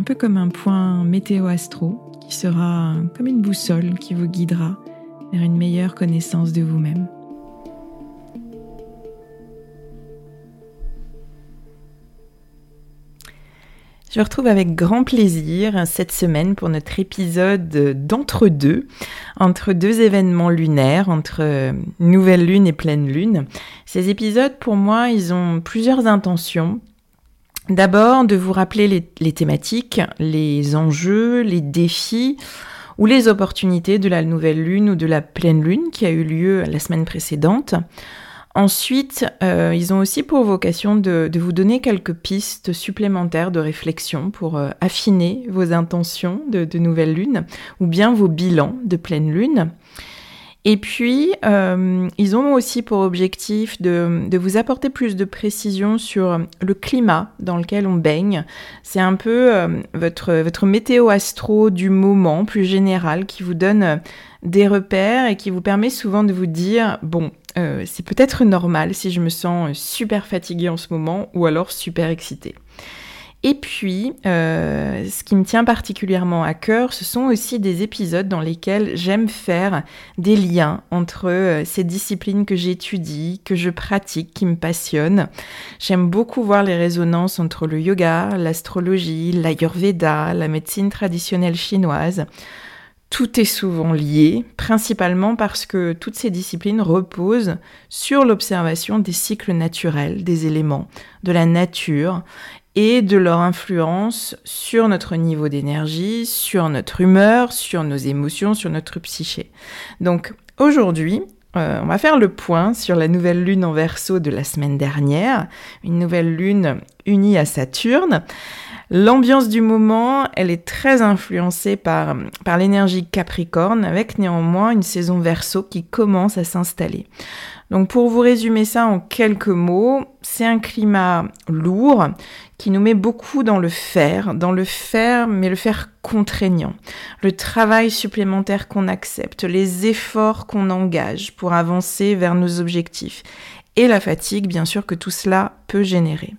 un peu comme un point météo-astro qui sera comme une boussole qui vous guidera vers une meilleure connaissance de vous-même. Je retrouve avec grand plaisir cette semaine pour notre épisode d'entre-deux, entre deux événements lunaires, entre nouvelle lune et pleine lune. Ces épisodes, pour moi, ils ont plusieurs intentions. D'abord, de vous rappeler les, thématiques, les enjeux, les défis ou les opportunités de la nouvelle lune ou de la pleine lune qui a eu lieu la semaine précédente. Ensuite, euh, ils ont aussi pour vocation de, vous donner quelques pistes supplémentaires de réflexion pour euh, affiner vos intentions de, de nouvelle lune ou bien vos bilans de pleine lune. Et puis, euh, ils ont aussi pour objectif de, vous apporter plus de précision sur le climat dans lequel on baigne. C'est un peu euh, votre, votre météo astro du moment plus général qui vous donne des repères et qui vous permet souvent de vous dire, bon, euh, c'est peut-être normal si je me sens super fatiguée en ce moment ou alors super excitée. Et puis, euh, ce qui me tient particulièrement à cœur, ce sont aussi des épisodes dans lesquels j'aime faire des liens entre euh, ces disciplines que j'étudie, que je pratique, qui me passionnent. J'aime beaucoup voir les résonances entre le yoga, l'astrologie, l'ayurveda, la médecine traditionnelle chinoise. Tout est souvent lié, principalement parce que toutes ces disciplines reposent sur l'observation des cycles naturels, des éléments, de la nature, et de leur influence sur notre niveau d'énergie, sur notre humeur, sur nos émotions, sur notre psyché. Donc aujourd'hui, euh, on va faire le point sur la nouvelle lune en verso de la semaine dernière, une nouvelle lune unie à Saturne. L'ambiance du moment, elle est très influencée par, par l'énergie Capricorne, avec néanmoins une saison verso qui commence à s'installer. Donc pour vous résumer ça en quelques mots, c'est un climat lourd qui nous met beaucoup dans le faire, dans le faire, mais le faire contraignant. Le travail supplémentaire qu'on accepte, les efforts qu'on engage pour avancer vers nos objectifs et la fatigue, bien sûr, que tout cela peut générer.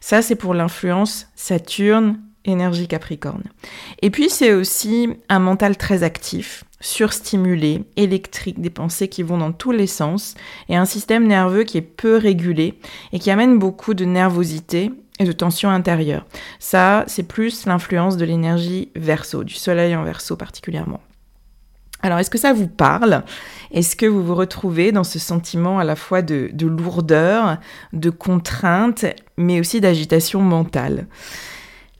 Ça, c'est pour l'influence Saturne, énergie Capricorne. Et puis, c'est aussi un mental très actif, surstimulé, électrique, des pensées qui vont dans tous les sens, et un système nerveux qui est peu régulé et qui amène beaucoup de nervosité et de tension intérieure. Ça, c'est plus l'influence de l'énergie verso, du soleil en verso particulièrement. Alors, est-ce que ça vous parle? Est-ce que vous vous retrouvez dans ce sentiment à la fois de, de lourdeur, de contrainte, mais aussi d'agitation mentale?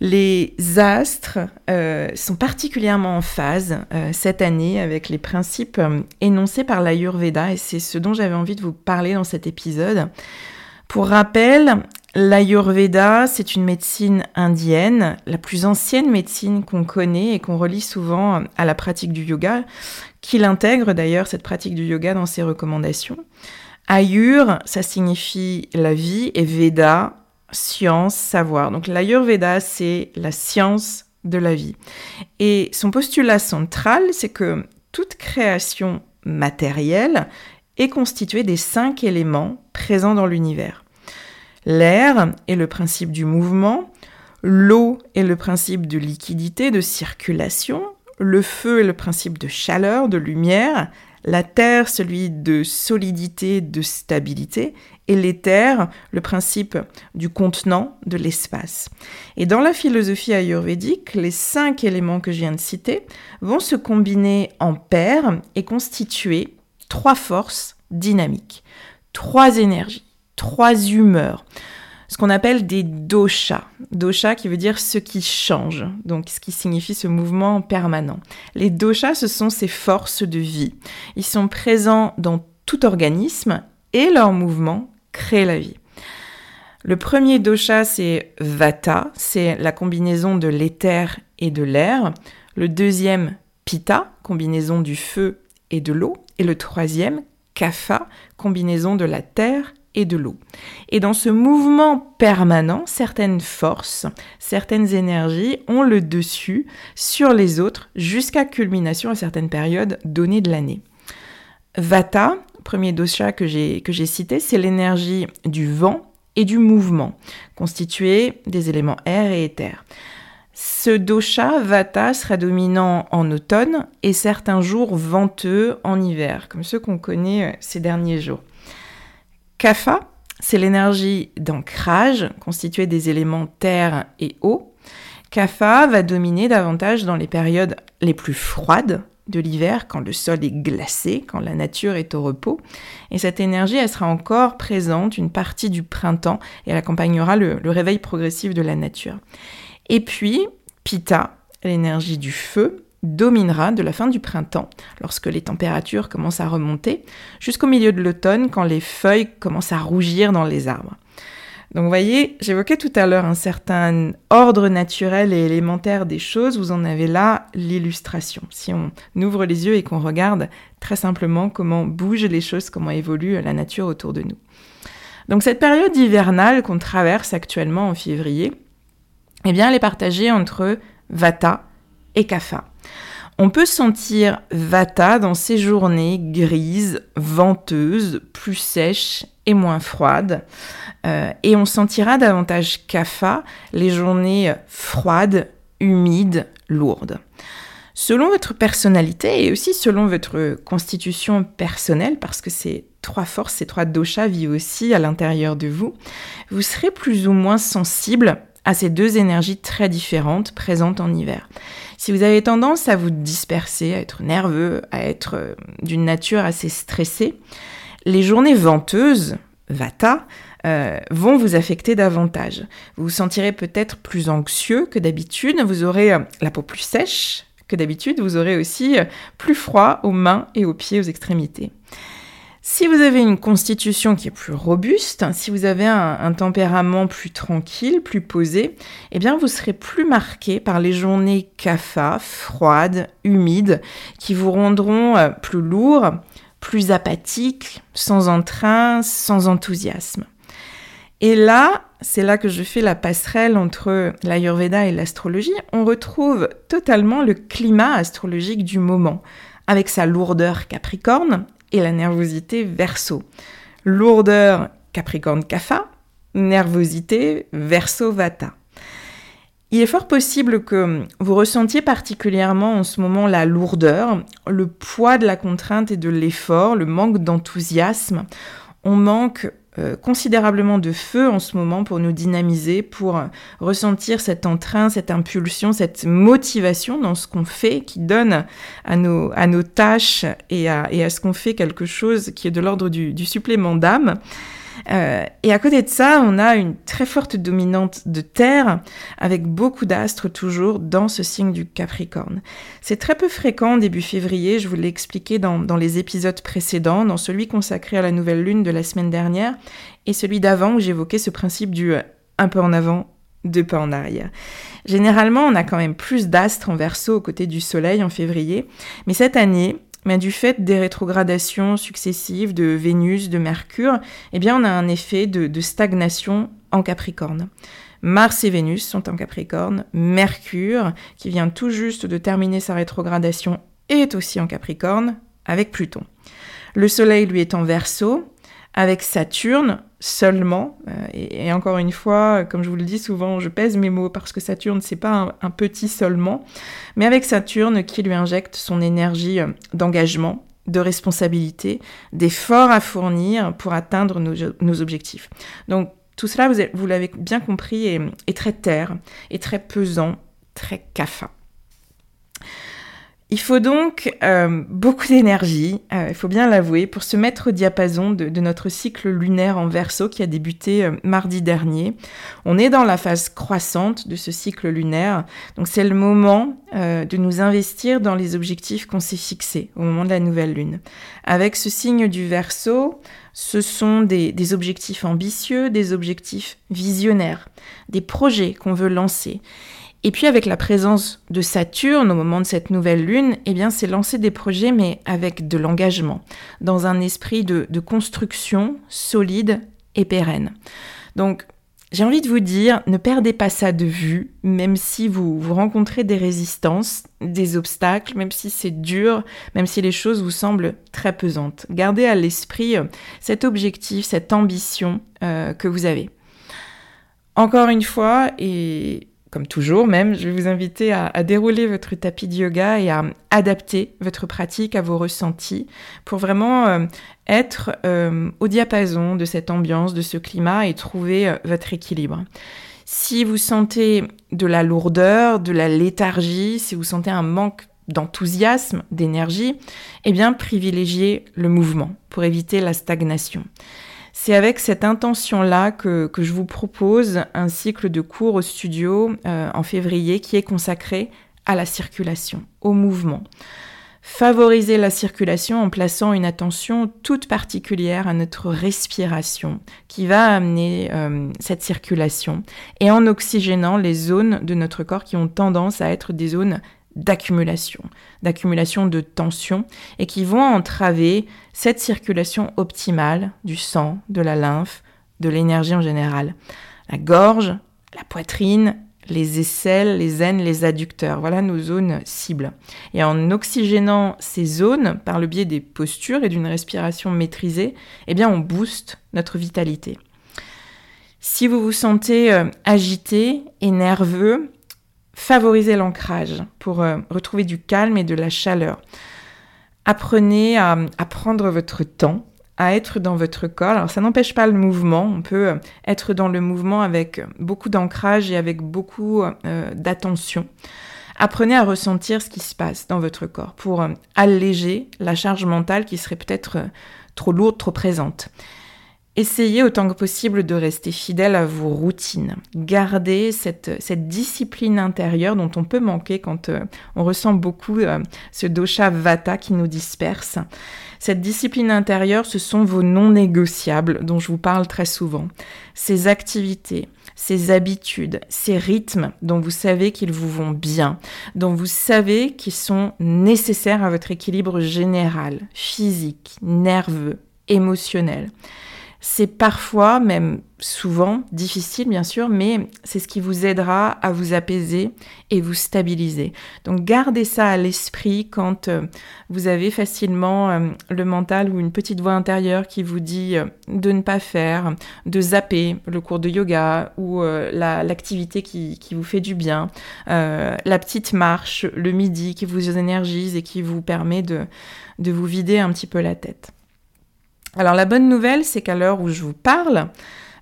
Les astres euh, sont particulièrement en phase euh, cette année avec les principes euh, énoncés par l'Ayurveda et c'est ce dont j'avais envie de vous parler dans cet épisode. Pour rappel, l'Ayurveda, c'est une médecine indienne, la plus ancienne médecine qu'on connaît et qu'on relie souvent à la pratique du yoga, qu'il intègre d'ailleurs cette pratique du yoga dans ses recommandations. Ayur, ça signifie la vie et Veda, science, savoir. Donc l'Ayurveda, c'est la science de la vie. Et son postulat central, c'est que toute création matérielle est constituée des cinq éléments présents dans l'univers. L'air est le principe du mouvement, l'eau est le principe de liquidité, de circulation, le feu est le principe de chaleur, de lumière, la terre celui de solidité, de stabilité, et l'éther le principe du contenant, de l'espace. Et dans la philosophie ayurvédique, les cinq éléments que je viens de citer vont se combiner en paires et constituer trois forces dynamiques, trois énergies, trois humeurs ce qu'on appelle des doshas. Dosha qui veut dire ce qui change, donc ce qui signifie ce mouvement permanent. Les doshas, ce sont ces forces de vie. Ils sont présents dans tout organisme et leur mouvement crée la vie. Le premier dosha, c'est Vata, c'est la combinaison de l'éther et de l'air. Le deuxième, Pitta, combinaison du feu et de l'eau. Et le troisième, Kapha, combinaison de la terre et de l'eau. Et dans ce mouvement permanent, certaines forces, certaines énergies ont le dessus sur les autres jusqu'à culmination à certaines périodes données de l'année. Vata, premier dosha que j'ai cité, c'est l'énergie du vent et du mouvement, constitué des éléments air et éther. Ce dosha, Vata, sera dominant en automne et certains jours venteux en hiver, comme ceux qu'on connaît euh, ces derniers jours. Kapha, c'est l'énergie d'ancrage constituée des éléments terre et eau. Kapha va dominer davantage dans les périodes les plus froides de l'hiver, quand le sol est glacé, quand la nature est au repos. Et cette énergie, elle sera encore présente une partie du printemps et elle accompagnera le, réveil progressif de la nature. Et puis, Pitta, l'énergie du feu, dominera de la fin du printemps, lorsque les températures commencent à remonter, jusqu'au milieu de l'automne, quand les feuilles commencent à rougir dans les arbres. Donc vous voyez, j'évoquais tout à l'heure un certain ordre naturel et élémentaire des choses, vous en avez là l'illustration. Si on ouvre les yeux et qu'on regarde très simplement comment bougent les choses, comment évolue la nature autour de nous. Donc cette période hivernale qu'on traverse actuellement en février, eh bien elle est partagée entre Vata et Kapha. On peut sentir Vata dans ces journées grises, venteuses, plus sèches et moins froides. Euh, et on sentira davantage Kapha les journées froides, humides, lourdes. Selon votre personnalité et aussi selon votre constitution personnelle, parce que ces trois forces, ces trois doshas vivent aussi à l'intérieur de vous, vous serez plus ou moins sensible à ces deux énergies très différentes présentes en hiver. Si vous avez tendance à vous disperser, à être nerveux, à être euh, d'une nature assez stressée, les journées venteuses, Vata, euh, vont vous affecter davantage. Vous vous sentirez peut-être plus anxieux que d'habitude, vous aurez euh, la peau plus sèche que d'habitude, vous aurez aussi plus froid aux mains et aux pieds, aux extrémités. Si vous avez une constitution qui est plus robuste, si vous avez un, tempérament plus tranquille, plus posé, eh bien vous serez plus marqué par les journées CAFA, froides, humides, qui vous rendront euh, plus lourd, plus apathique, sans entrain, sans enthousiasme. Et là, c'est là que je fais la passerelle entre l'Ayurveda et l'astrologie. On retrouve totalement le climat astrologique du moment, avec sa lourdeur capricorne et la nervosité verso. Lourdeur Capricorne Kapha, nervosité verso Vata. Il est fort possible que vous ressentiez particulièrement en ce moment la lourdeur, le poids de la contrainte et de l'effort, le manque d'enthousiasme. On manque euh, considérablement de feu en ce moment pour nous dynamiser, pour ressentir cet entrain, cette impulsion, cette motivation dans ce qu'on fait qui donne à nos, à nos tâches et à, et à ce qu'on fait quelque chose qui est de l'ordre du, du supplément d'âme. Euh, et à côté de ça, on a une très forte dominante de Terre, avec beaucoup d'astres toujours dans ce signe du Capricorne. C'est très peu fréquent début février, je vous l'ai expliqué dans, dans les épisodes précédents, dans celui consacré à la nouvelle lune de la semaine dernière, et celui d'avant où j'évoquais ce principe du euh, un peu en avant, deux pas en arrière. Généralement, on a quand même plus d'astres en verso aux côtés du Soleil en février, mais cette année, mais du fait des rétrogradations successives de Vénus, de Mercure, eh bien on a un effet de, stagnation en Capricorne. Mars et Vénus sont en Capricorne, Mercure, qui vient tout juste de terminer sa rétrogradation, est aussi en Capricorne, avec Pluton. Le Soleil, lui, est en Verseau, avec Saturne seulement. Euh, et, encore une fois, comme je vous le dis souvent, je pèse mes mots parce que Saturne, c'est pas un, petit seulement, mais avec Saturne qui lui injecte son énergie euh, d'engagement, de responsabilité, d'efforts à fournir pour atteindre nos, objectifs. Donc tout cela, vous, l'avez bien compris, est, est, très terre, est très pesant, très cafin. Il faut donc euh, beaucoup d'énergie, euh, il faut bien l'avouer, pour se mettre au diapason de, notre cycle lunaire en verso qui a débuté euh, mardi dernier. On est dans la phase croissante de ce cycle lunaire, donc c'est le moment de nous investir dans les objectifs qu'on s'est fixés au moment de la nouvelle lune. Avec ce signe du verso, ce sont des objectifs ambitieux, des objectifs visionnaires, des projets qu'on veut lancer. Et puis avec la présence de Saturne au moment de cette nouvelle lune, eh bien c'est lancer des projets mais avec de l'engagement, dans un esprit de, construction solide et pérenne. Donc j'ai envie de vous dire, ne perdez pas ça de vue, même si vous, rencontrez des résistances, des obstacles, même si c'est dur, même si les choses vous semblent très pesantes. Gardez à l'esprit euh, cet objectif, cette ambition euh, que vous avez. Encore une fois, et comme toujours même, je vais vous inviter à, dérouler votre tapis de yoga et à adapter votre pratique à vos ressentis pour vraiment euh, être euh, au diapason de cette ambiance, de ce climat et trouver euh, votre équilibre. Si vous sentez de la lourdeur, de la léthargie, si vous sentez un manque d'enthousiasme, d'énergie, eh bien privilégiez le mouvement pour éviter la stagnation. C'est avec cette intention-là que, je vous propose un cycle de cours au studio euh, en février qui est consacré à la circulation, au mouvement. Favoriser la circulation en plaçant une attention toute particulière à notre respiration qui va amener euh, cette circulation et en oxygénant les zones de notre corps qui ont tendance à être des zones d'accumulation, d'accumulation de tension, et qui vont entraver cette circulation optimale du sang, de la lymphe, de l'énergie en général. La gorge, la poitrine, les aisselles, les aines, les adducteurs. Voilà nos zones cibles. Et en oxygénant ces zones par le biais des postures et d'une respiration maîtrisée, eh bien on booste notre vitalité. Si vous vous sentez euh, agité et nerveux, Favorisez l'ancrage pour euh, retrouver du calme et de la chaleur. Apprenez à, prendre votre temps, à être dans votre corps. Alors ça n'empêche pas le mouvement, on peut euh, être dans le mouvement avec beaucoup d'ancrage et avec beaucoup euh, d'attention. Apprenez à ressentir ce qui se passe dans votre corps pour alléger la charge mentale qui serait peut-être trop lourde, trop présente. Essayez autant que possible de rester fidèle à vos routines. Gardez cette, cette discipline intérieure dont on peut manquer quand euh, on ressent beaucoup euh, ce dosha vata qui nous disperse. Cette discipline intérieure, ce sont vos non négociables dont je vous parle très souvent. Ces activités, ces habitudes, ces rythmes dont vous savez qu'ils vous vont bien, dont vous savez qu'ils sont nécessaires à votre équilibre général, physique, nerveux, émotionnel. C'est parfois, même souvent, difficile bien sûr, mais c'est ce qui vous aidera à vous apaiser et vous stabiliser. Donc gardez ça à l'esprit quand euh, vous avez facilement euh, le mental ou une petite voix intérieure qui vous dit euh, de ne pas faire, de zapper le cours de yoga ou l'activité qui, vous fait du bien, la petite marche le midi qui vous énergise et qui vous permet de vous vider un petit peu la tête. Alors la bonne nouvelle, c'est qu'à l'heure où je vous parle,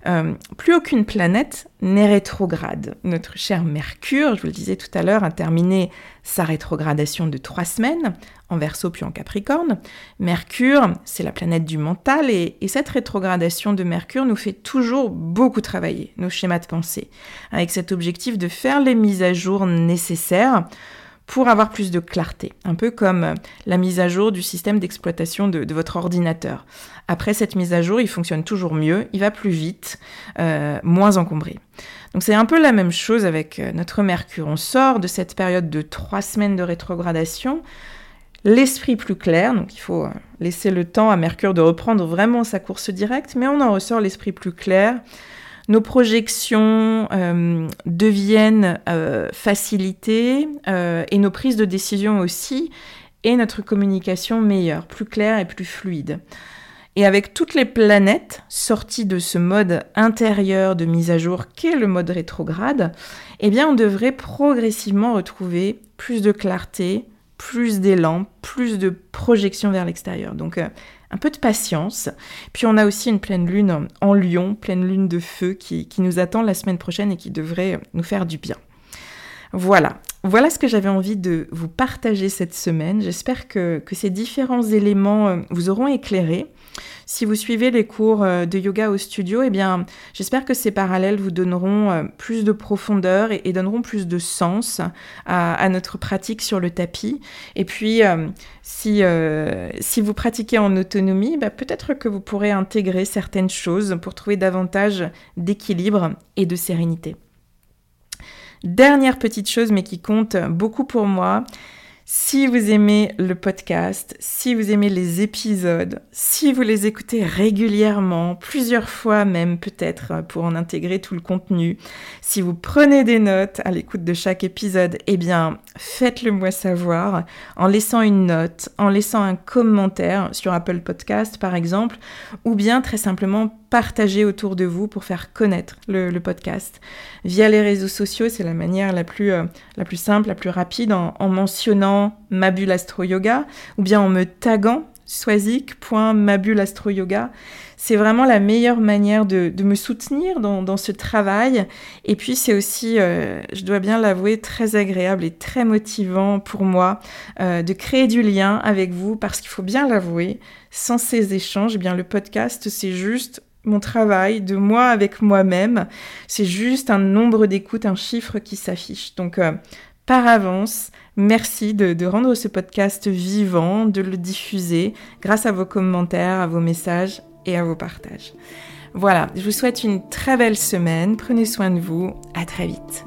euh, plus aucune planète n'est rétrograde. Notre cher Mercure, je vous le disais tout à l'heure, a terminé sa rétrogradation de trois semaines, en Verseau puis en Capricorne. Mercure, c'est la planète du mental, et, cette rétrogradation de Mercure nous fait toujours beaucoup travailler nos schémas de pensée, avec cet objectif de faire les mises à jour nécessaires pour avoir plus de clarté, un peu comme euh, la mise à jour du système d'exploitation de, votre ordinateur. Après cette mise à jour, il fonctionne toujours mieux, il va plus vite, euh, moins encombré. Donc c'est un peu la même chose avec euh, notre Mercure. On sort de cette période de trois semaines de rétrogradation, l'esprit plus clair, donc il faut laisser le temps à Mercure de reprendre vraiment sa course directe, mais on en ressort l'esprit plus clair, nos projections euh, deviennent euh, facilitées euh, et nos prises de décision aussi, et notre communication meilleure, plus claire et plus fluide. Et avec toutes les planètes sorties de ce mode intérieur de mise à jour qu'est le mode rétrograde, eh bien on devrait progressivement retrouver plus de clarté, plus d'élan, plus de projection vers l'extérieur. Donc un peu de patience. Puis on a aussi une pleine lune en lion, pleine lune de feu qui, nous attend la semaine prochaine et qui devrait nous faire du bien. Voilà, voilà ce que j'avais envie de vous partager cette semaine. J'espère que, ces différents éléments euh, vous auront éclairé. Si vous suivez les cours euh, de yoga au studio, eh bien, j'espère que ces parallèles vous donneront euh, plus de profondeur et, donneront plus de sens à, notre pratique sur le tapis. Et puis, euh, si, vous pratiquez en autonomie, bah, peut-être que vous pourrez intégrer certaines choses pour trouver davantage d'équilibre et de sérénité. Dernière petite chose, mais qui compte beaucoup pour moi, si vous aimez le podcast, si vous aimez les épisodes, si vous les écoutez régulièrement, plusieurs fois même peut-être pour en intégrer tout le contenu, si vous prenez des notes à l'écoute de chaque épisode, eh bien faites-le moi savoir en laissant une note, en laissant un commentaire sur Apple Podcast par exemple, ou bien très simplement partager autour de vous pour faire connaître le, podcast. Via les réseaux sociaux, c'est la manière la plus, euh, la plus simple, la plus rapide, en, mentionnant ma bulle astro yoga ou bien en me taguant swazik.mabulastroyoga. C'est vraiment la meilleure manière de, me soutenir dans, ce travail. Et puis c'est aussi, euh, je dois bien l'avouer, très agréable et très motivant pour moi euh, de créer du lien avec vous parce qu'il faut bien l'avouer, sans ces échanges, eh bien le podcast c'est juste mon travail, de moi avec moi-même. C'est juste un nombre d'écoutes, un chiffre qui s'affiche. Donc, euh, par avance, merci de, rendre ce podcast vivant, de le diffuser grâce à vos commentaires, à vos messages et à vos partages. Voilà, je vous souhaite une très belle semaine. Prenez soin de vous. À très vite.